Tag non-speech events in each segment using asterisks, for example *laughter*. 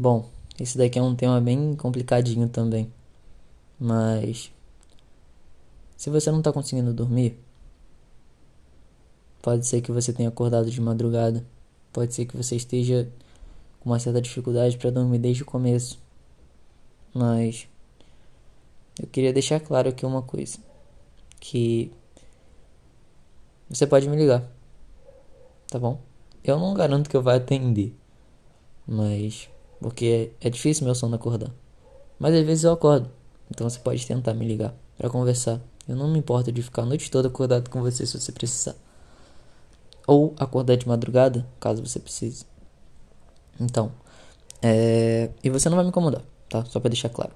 Bom, esse daqui é um tema bem complicadinho também. Mas se você não está conseguindo dormir, pode ser que você tenha acordado de madrugada, pode ser que você esteja com uma certa dificuldade para dormir desde o começo. Mas eu queria deixar claro aqui uma coisa, que você pode me ligar. Tá bom? Eu não garanto que eu vá atender, mas porque é difícil meu sono acordar. Mas às vezes eu acordo. Então você pode tentar me ligar para conversar. Eu não me importo de ficar a noite toda acordado com você se você precisar. Ou acordar de madrugada, caso você precise. Então, é... e você não vai me incomodar, tá? Só para deixar claro.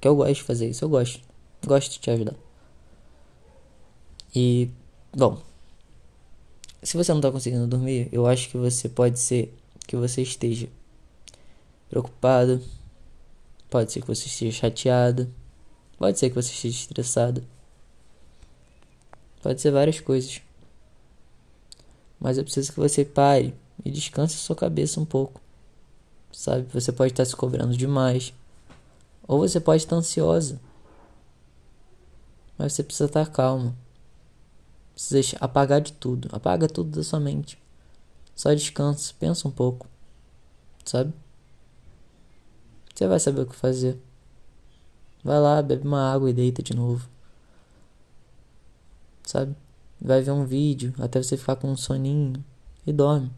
Que eu gosto de fazer isso, eu gosto. Gosto de te ajudar. E, bom, se você não tá conseguindo dormir, eu acho que você pode ser que você esteja preocupado, pode ser que você esteja chateado, pode ser que você esteja estressado, pode ser várias coisas. Mas eu preciso que você pare e descanse sua cabeça um pouco. Sabe? Você pode estar se cobrando demais. Ou você pode estar ansiosa. Mas você precisa estar calmo. Precisa apagar de tudo. Apaga tudo da sua mente. Só descansa, pensa um pouco. Sabe? Você vai saber o que fazer. Vai lá, bebe uma água e deita de novo. Sabe? Vai ver um vídeo até você ficar com um soninho e dorme.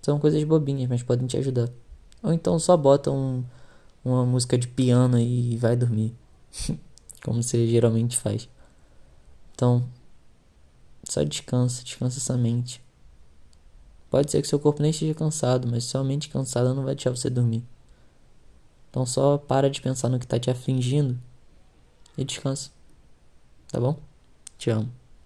São coisas bobinhas, mas podem te ajudar. Ou então só bota um, uma música de piano e vai dormir. *laughs* Como você geralmente faz. Então, só descansa, descansa essa mente. Pode ser que seu corpo nem esteja cansado, mas sua mente cansada não vai deixar você dormir. Então só para de pensar no que está te afligindo e descansa. Tá bom? Te amo.